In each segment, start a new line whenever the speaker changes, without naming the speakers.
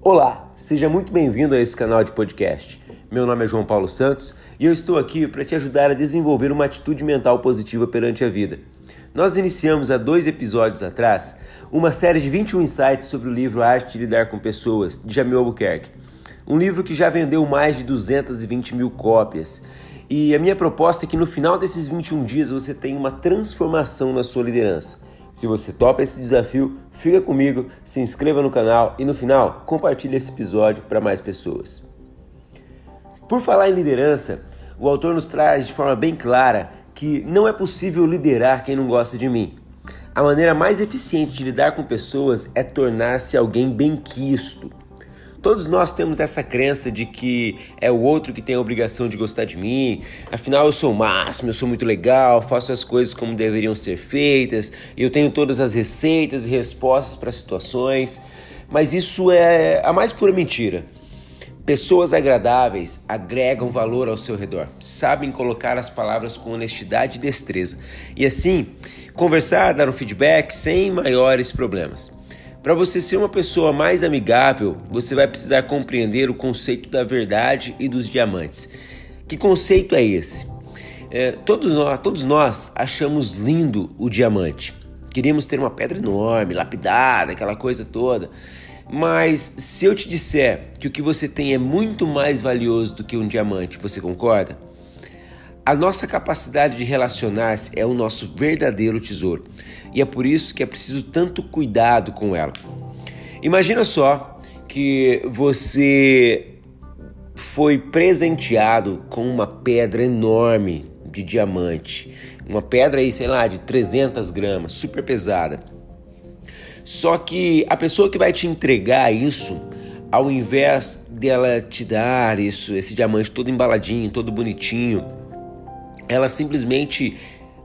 Olá, seja muito bem-vindo a esse canal de podcast. Meu nome é João Paulo Santos e eu estou aqui para te ajudar a desenvolver uma atitude mental positiva perante a vida. Nós iniciamos há dois episódios atrás uma série de 21 insights sobre o livro Arte de Lidar com Pessoas, de Jamil Albuquerque. Um livro que já vendeu mais de 220 mil cópias. E a minha proposta é que no final desses 21 dias você tenha uma transformação na sua liderança. Se você topa esse desafio, fica comigo, se inscreva no canal e no final compartilhe esse episódio para mais pessoas. Por falar em liderança, o autor nos traz de forma bem clara que não é possível liderar quem não gosta de mim. A maneira mais eficiente de lidar com pessoas é tornar-se alguém bem-quisto. Todos nós temos essa crença de que é o outro que tem a obrigação de gostar de mim, afinal eu sou o máximo, eu sou muito legal, faço as coisas como deveriam ser feitas, eu tenho todas as receitas e respostas para situações, mas isso é a mais pura mentira. Pessoas agradáveis agregam valor ao seu redor, sabem colocar as palavras com honestidade e destreza, e assim conversar, dar um feedback sem maiores problemas. Para você ser uma pessoa mais amigável, você vai precisar compreender o conceito da verdade e dos diamantes. Que conceito é esse? É, todos, nós, todos nós achamos lindo o diamante. Queríamos ter uma pedra enorme, lapidada, aquela coisa toda. Mas se eu te disser que o que você tem é muito mais valioso do que um diamante, você concorda? A nossa capacidade de relacionar-se é o nosso verdadeiro tesouro e é por isso que é preciso tanto cuidado com ela. Imagina só que você foi presenteado com uma pedra enorme de diamante, uma pedra aí, sei lá, de 300 gramas, super pesada. Só que a pessoa que vai te entregar isso, ao invés dela te dar isso, esse diamante todo embaladinho, todo bonitinho, ela simplesmente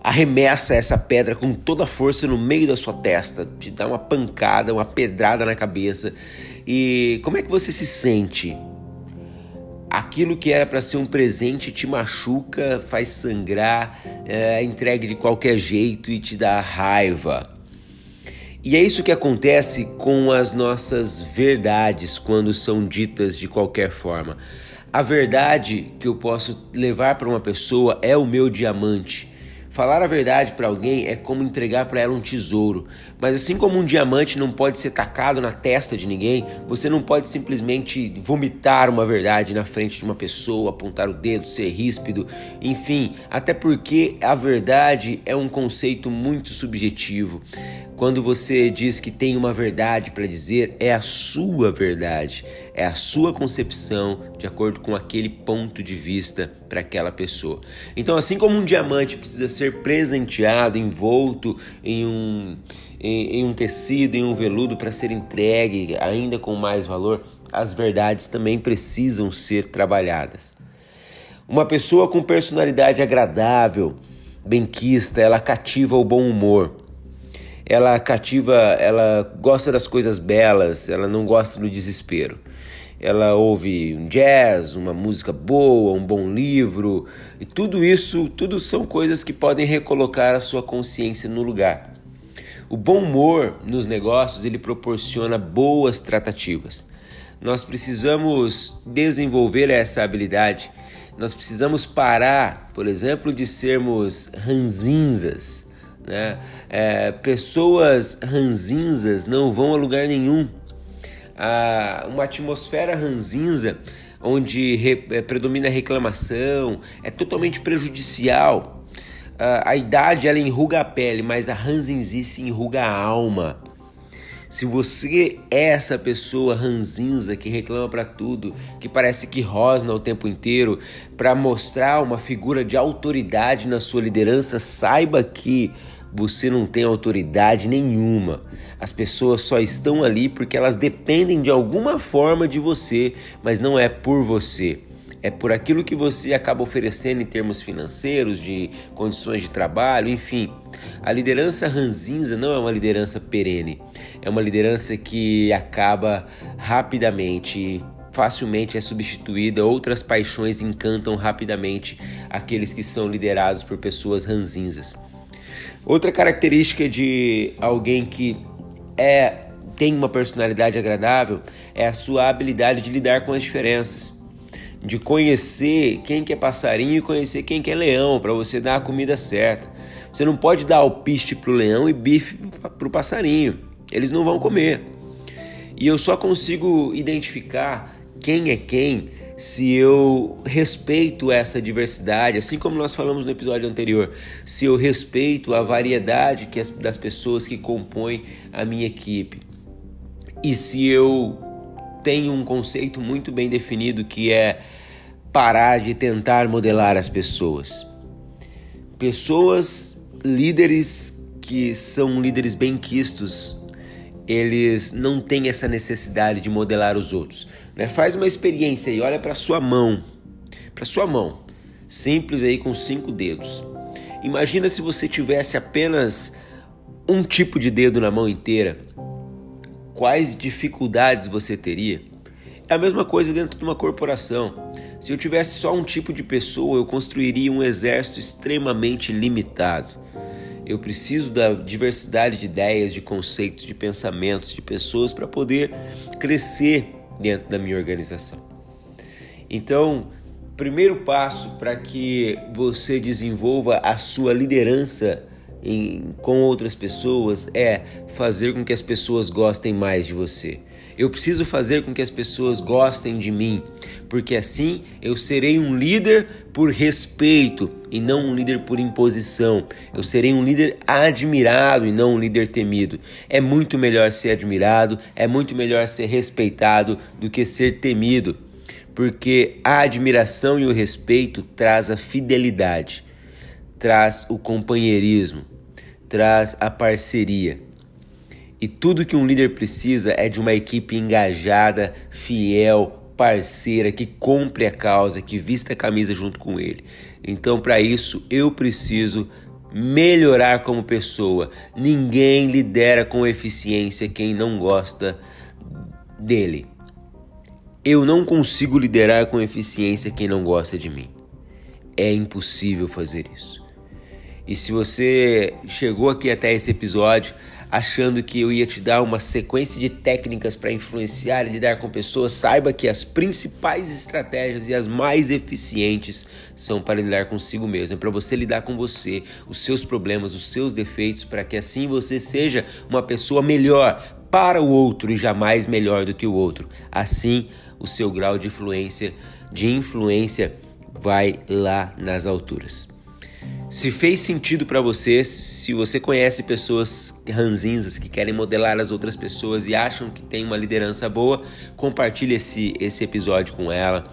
arremessa essa pedra com toda a força no meio da sua testa, te dá uma pancada, uma pedrada na cabeça. E como é que você se sente? Aquilo que era para ser um presente te machuca, faz sangrar, é entregue de qualquer jeito e te dá raiva. E é isso que acontece com as nossas verdades quando são ditas de qualquer forma. A verdade que eu posso levar para uma pessoa é o meu diamante. Falar a verdade para alguém é como entregar para ela um tesouro, mas assim como um diamante não pode ser tacado na testa de ninguém, você não pode simplesmente vomitar uma verdade na frente de uma pessoa, apontar o dedo, ser ríspido, enfim, até porque a verdade é um conceito muito subjetivo. Quando você diz que tem uma verdade para dizer, é a sua verdade, é a sua concepção de acordo com aquele ponto de vista para aquela pessoa. Então, assim como um diamante precisa ser presenteado, envolto em um, em, em um tecido, em um veludo para ser entregue ainda com mais valor, as verdades também precisam ser trabalhadas. Uma pessoa com personalidade agradável, benquista, ela cativa o bom humor ela cativa, ela gosta das coisas belas, ela não gosta do desespero. Ela ouve um jazz, uma música boa, um bom livro, e tudo isso, tudo são coisas que podem recolocar a sua consciência no lugar. O bom humor nos negócios, ele proporciona boas tratativas. Nós precisamos desenvolver essa habilidade. Nós precisamos parar, por exemplo, de sermos ranzinzas né? É, pessoas ranzinzas não vão a lugar nenhum. Ah, uma atmosfera ranzinza onde re, é, predomina a reclamação é totalmente prejudicial. Ah, a idade ela enruga a pele, mas a ranzinzice enruga a alma. Se você é essa pessoa ranzinza que reclama para tudo, que parece que rosna o tempo inteiro, para mostrar uma figura de autoridade na sua liderança, saiba que você não tem autoridade nenhuma. As pessoas só estão ali porque elas dependem de alguma forma de você, mas não é por você. É por aquilo que você acaba oferecendo em termos financeiros, de condições de trabalho, enfim. A liderança ranzinza não é uma liderança perene, é uma liderança que acaba rapidamente facilmente é substituída, outras paixões encantam rapidamente aqueles que são liderados por pessoas ranzinzas. Outra característica de alguém que é tem uma personalidade agradável é a sua habilidade de lidar com as diferenças. De conhecer quem que é passarinho e conhecer quem que é leão, para você dar a comida certa. Você não pode dar alpiste para o leão e bife para o passarinho. Eles não vão comer. E eu só consigo identificar quem é quem se eu respeito essa diversidade, assim como nós falamos no episódio anterior, se eu respeito a variedade que as, das pessoas que compõem a minha equipe. E se eu tenho um conceito muito bem definido que é parar de tentar modelar as pessoas. Pessoas líderes que são líderes bem quistos, eles não têm essa necessidade de modelar os outros. Né? Faz uma experiência aí, olha para sua mão, para sua mão, simples aí com cinco dedos. Imagina se você tivesse apenas um tipo de dedo na mão inteira, quais dificuldades você teria? É a mesma coisa dentro de uma corporação. Se eu tivesse só um tipo de pessoa, eu construiria um exército extremamente limitado. Eu preciso da diversidade de ideias, de conceitos, de pensamentos, de pessoas para poder crescer dentro da minha organização. Então, primeiro passo para que você desenvolva a sua liderança em, com outras pessoas é fazer com que as pessoas gostem mais de você. Eu preciso fazer com que as pessoas gostem de mim, porque assim eu serei um líder por respeito e não um líder por imposição. Eu serei um líder admirado e não um líder temido. É muito melhor ser admirado, é muito melhor ser respeitado do que ser temido, porque a admiração e o respeito traz a fidelidade, traz o companheirismo, traz a parceria. E tudo que um líder precisa é de uma equipe engajada, fiel, parceira, que compre a causa, que vista a camisa junto com ele. Então, para isso, eu preciso melhorar como pessoa. Ninguém lidera com eficiência quem não gosta dele. Eu não consigo liderar com eficiência quem não gosta de mim. É impossível fazer isso. E se você chegou aqui até esse episódio, achando que eu ia te dar uma sequência de técnicas para influenciar e lidar com pessoas, saiba que as principais estratégias e as mais eficientes são para lidar consigo mesmo, é para você lidar com você, os seus problemas, os seus defeitos, para que assim você seja uma pessoa melhor para o outro e jamais melhor do que o outro. Assim, o seu grau de influência, de influência vai lá nas alturas. Se fez sentido para você, se você conhece pessoas ranzinzas que querem modelar as outras pessoas e acham que tem uma liderança boa, compartilhe esse, esse episódio com ela.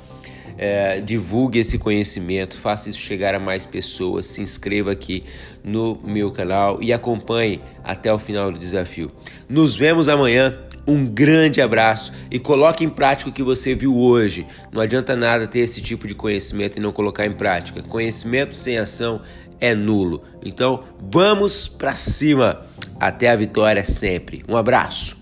É, divulgue esse conhecimento, faça isso chegar a mais pessoas, se inscreva aqui no meu canal e acompanhe até o final do desafio. Nos vemos amanhã. Um grande abraço e coloque em prática o que você viu hoje. Não adianta nada ter esse tipo de conhecimento e não colocar em prática. Conhecimento sem ação é nulo. Então, vamos para cima. Até a vitória sempre. Um abraço.